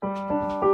Música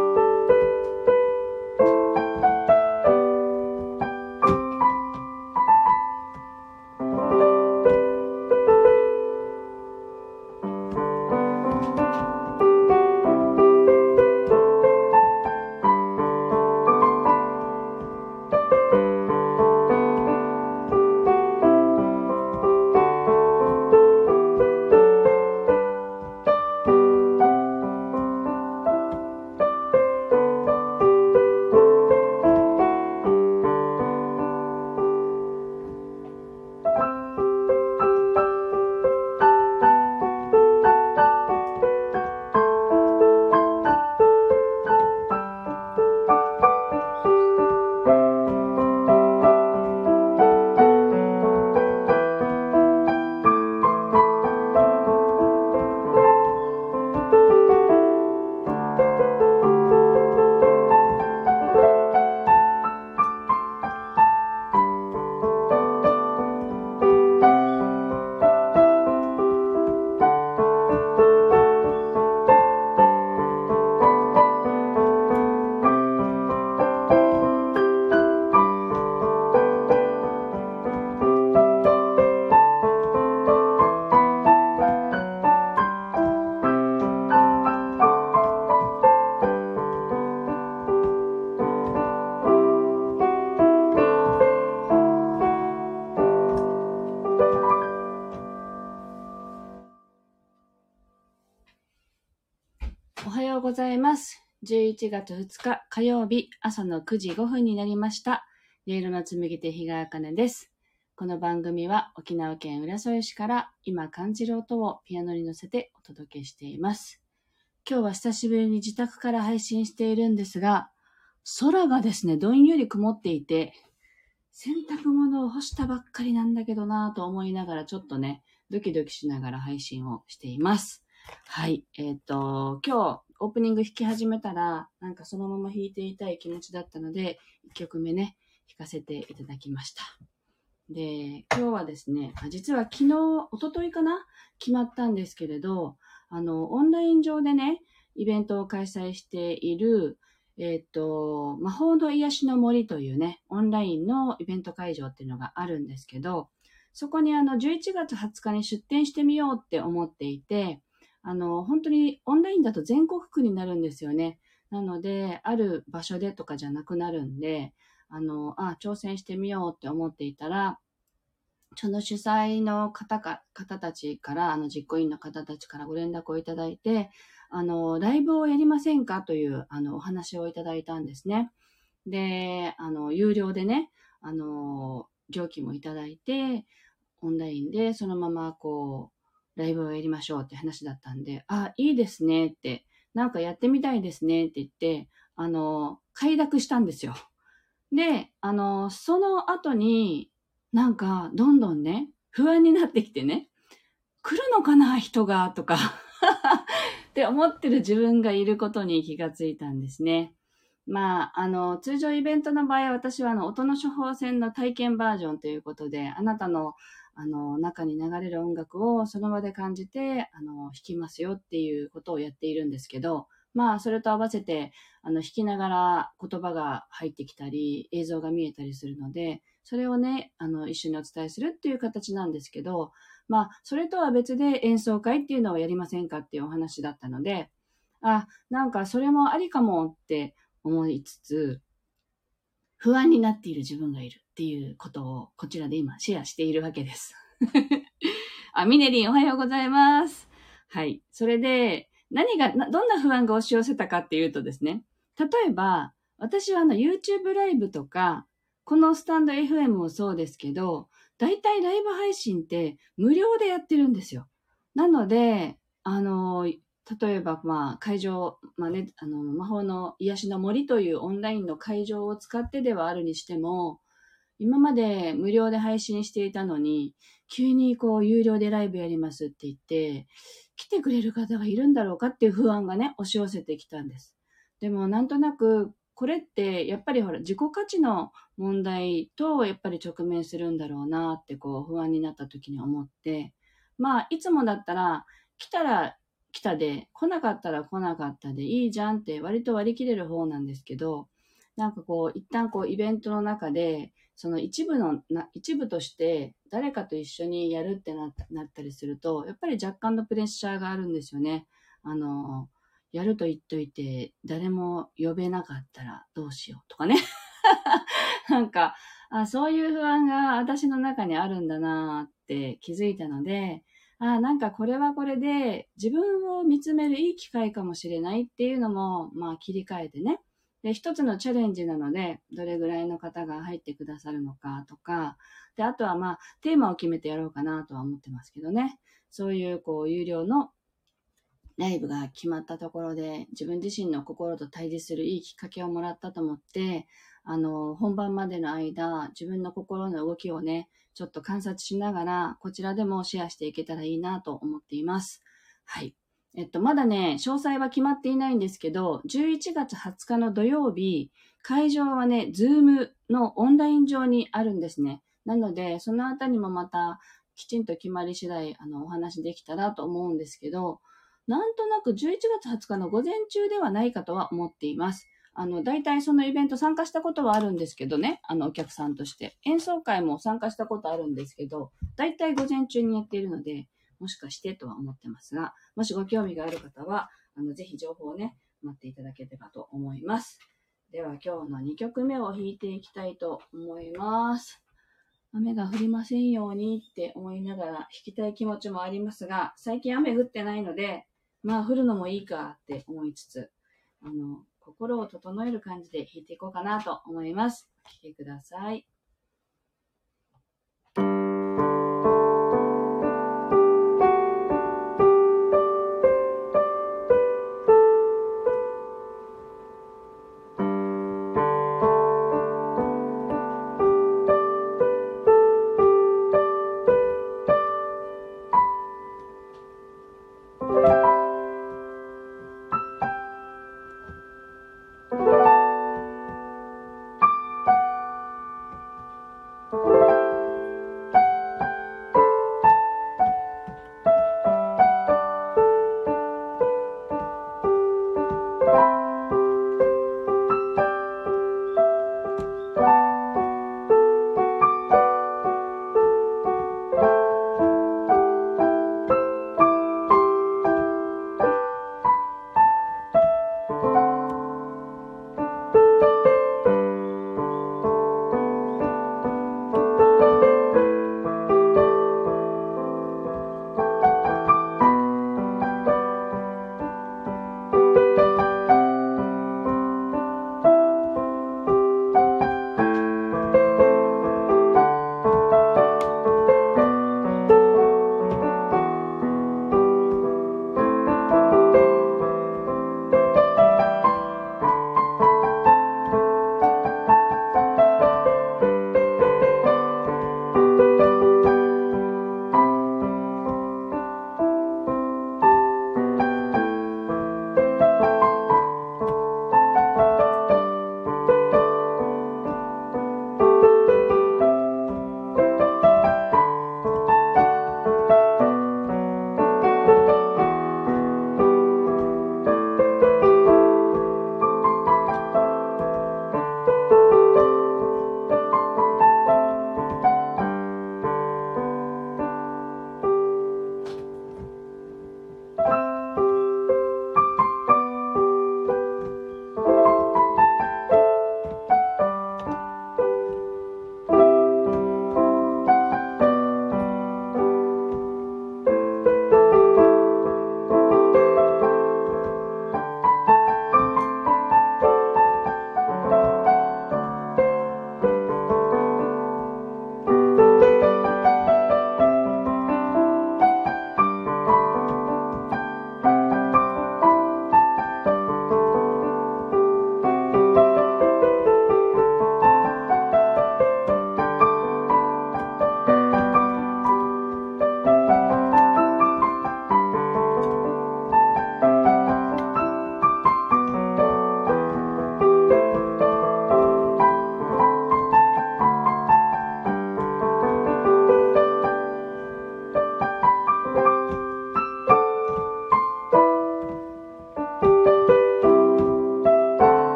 おはようございます。11月2日火曜日朝の9時5分になりました。音色の紡ぎ手日川茜です。この番組は沖縄県浦添市から今感じる音をピアノに乗せてお届けしています。今日は久しぶりに自宅から配信しているんですが、空がですね、どんより曇っていて、洗濯物を干したばっかりなんだけどなぁと思いながらちょっとね、ドキドキしながら配信をしています。はい。えっ、と、今日オープニング弾き始めたら、なんかそのまま弾いていたい気持ちだったので、1曲目ね、弾かせていただきました。で、今日はですね、実は昨日、一昨日かな？決まったんですけれど、あの、オンライン上でね、イベントを開催している、えっ、と、魔法の癒しの森というね、オンラインのイベント会場っていうのがあるんですけど、そこにあの、11月20日に出店してみようって思っていて、あの、本当にオンラインだと全国区になるんですよね。なので、ある場所でとかじゃなくなるんで、あの、あ、挑戦してみようって思っていたら、その主催の方か、方たちから、あの、実行委員の方たちからご連絡をいただいて、あの、ライブをやりませんかという、あの、お話をいただいたんですね。で、あの、有料でね、あの、料金もいただいて、オンラインでそのままこう、ライブをやりましょうって話だったんで、あ、いいですねって、なんかやってみたいですねって言って、あの、快諾したんですよ。で、あの、その後に、なんか、どんどんね、不安になってきてね、来るのかな、人が、とか、って思ってる自分がいることに気がついたんですね。まあ、あの、通常イベントの場合は私はあの、音の処方箋の体験バージョンということで、あなたのあの、中に流れる音楽をその場で感じて、あの、弾きますよっていうことをやっているんですけど、まあ、それと合わせて、あの、弾きながら言葉が入ってきたり、映像が見えたりするので、それをね、あの、一緒にお伝えするっていう形なんですけど、まあ、それとは別で演奏会っていうのをやりませんかっていうお話だったので、あ、なんかそれもありかもって思いつつ、不安になっている自分がいるっていうことをこちらで今シェアしているわけです。あ、ミネリンおはようございます。はい。それで、何が、どんな不安が押し寄せたかっていうとですね、例えば、私はあの YouTube ライブとか、このスタンド FM もそうですけど、大体ライブ配信って無料でやってるんですよ。なので、あの、例えば、まあ、会場、まあね、あの、魔法の癒しの森というオンラインの会場を使ってではあるにしても、今まで無料で配信していたのに、急にこう、有料でライブやりますって言って、来てくれる方がいるんだろうかっていう不安がね、押し寄せてきたんです。でも、なんとなく、これって、やっぱりほら、自己価値の問題と、やっぱり直面するんだろうなって、こう、不安になった時に思って、まあ、いつもだったら、来たら来たで、来なかったら来なかったでいいじゃんって割と割り切れる方なんですけど、なんかこう、一旦こうイベントの中で、その一部のな、一部として誰かと一緒にやるってなったなったりすると、やっぱり若干のプレッシャーがあるんですよね。あの、やると言っといて、誰も呼べなかったらどうしようとかね。なんか、あ、そういう不安が私の中にあるんだなって気づいたので、あ、なんかこれはこれで自分を見つめるいい機会かもしれないっていうのも、まあ切り替えてね。で、一つのチャレンジなので、どれぐらいの方が入ってくださるのかとか、で、あとはまあ、テーマを決めてやろうかなとは思ってますけどね。そういう、こう、有料のライブが決まったところで、自分自身の心と対峙するいいきっかけをもらったと思って、あの、本番までの間、自分の心の動きをね、ちょっと観察しながら、こちらでもシェアしていけたらいいなと思っています。はい。えっと、まだね、詳細は決まっていないんですけど、11月20日の土曜日、会場はね、ズームのオンライン上にあるんですね。なので、そのあたりもまた、きちんと決まり次第、あの、お話できたらと思うんですけど、なんとなく11月20日の午前中ではないかとは思っています。あの、大体そのイベント参加したことはあるんですけどね、あの、お客さんとして。演奏会も参加したことあるんですけど、大体午前中にやっているので、もしかしてとは思ってますが、もしご興味がある方は、あの、ぜひ情報をね、待っていただければと思います。では今日の2曲目を弾いていきたいと思います。雨が降りませんようにって思いながら弾きたい気持ちもありますが、最近雨降ってないので、まあ降るのもいいかって思いつつ、あの、心を整える感じで弾いていこうかなと思います。お聴きください。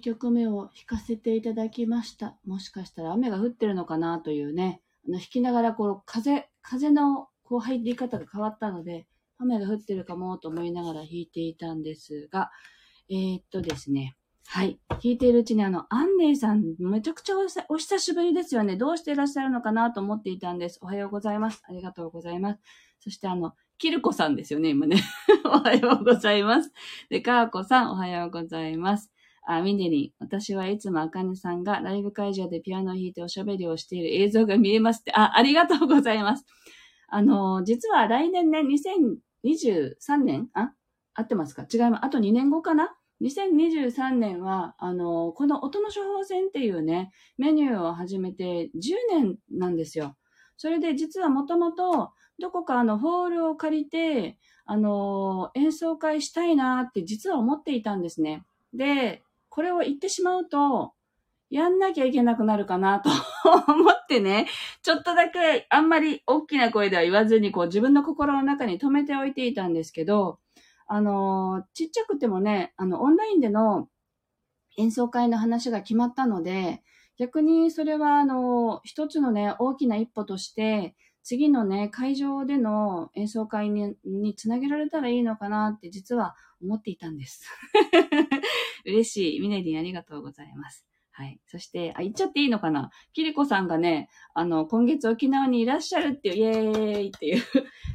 2曲目を弾かせていただきました。もしかしたら雨が降ってるのかなというね、あの弾きながらこう風、風のこう入り方が変わったので、雨が降ってるかもと思いながら弾いていたんですが、えー、っとですね、はい。弾いているうちにあの、アンネイさん、めちゃくちゃお久しぶりですよね。どうしていらっしゃるのかなと思っていたんです。おはようございます。ありがとうございます。そしてあの、キルコさんですよね、今ね。おはようございます。で、カーコさん、おはようございます。あ、ミネリン。私はいつもアカネさんがライブ会場でピアノを弾いておしゃべりをしている映像が見えますって。あ、ありがとうございます。あの、実は来年ね、2023年？あ？合ってますか？違います。あと2年後かな？2023年は、あの、この音の処方箋っていうね、メニューを始めて10年なんですよ。それで実はもともと、どこかあの、ホールを借りて、あの、演奏会したいなって実は思っていたんですね。で、これを言ってしまうと、やんなきゃいけなくなるかなと 思ってね、ちょっとだけあんまり大きな声では言わずに、こう自分の心の中に留めておいていたんですけど、あの、ちっちゃくてもね、あの、オンラインでの演奏会の話が決まったので、逆にそれは、あの、一つのね、大きな一歩として、次のね、会場での演奏会ににつなげられたらいいのかなって実は思っていたんです。嬉しい。ミネディありがとうございます。はい。そして、あ、言っちゃっていいのかな？キリコさんがね、あの、今月沖縄にいらっしゃるっていう、イエーイっていう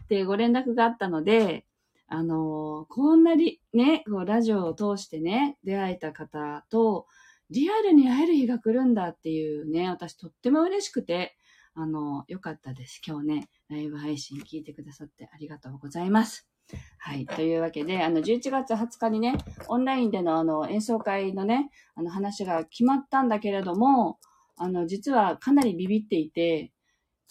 で、ご連絡があったので、あの、こんなにね、こうラジオを通してね、出会えた方と、リアルに会える日が来るんだっていうね、私とっても嬉しくて、あの、よかったです。今日ね、ライブ配信聞いてくださってありがとうございます。はい。というわけで、あの、11月20日にね、オンラインでのあの、演奏会のね、あの話が決まったんだけれども、あの、実はかなりビビっていて、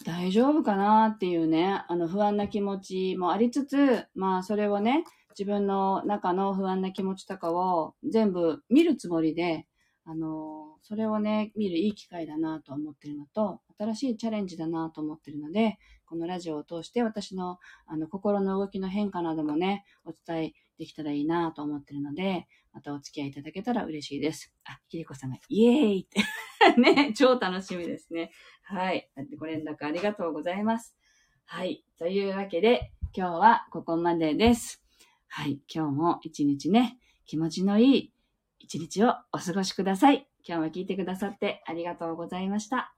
大丈夫かなっていうね、あの不安な気持ちもありつつ、まあそれをね、自分の中の不安な気持ちとかを全部見るつもりで、あの、それをね、見るいい機会だなと思ってるのと、新しいチャレンジだなと思ってるので、このラジオを通して私のあの心の動きの変化などもね、お伝えできたらいいなと思ってるので、またお付き合いいただけたら嬉しいです。あ、きりこさんがイエーイって ね、超楽しみですね。はい。ご連絡ありがとうございます。はい。というわけで、今日はここまでです。はい。今日も一日ね、気持ちのいい一日をお過ごしください。今日も聞いてくださってありがとうございました。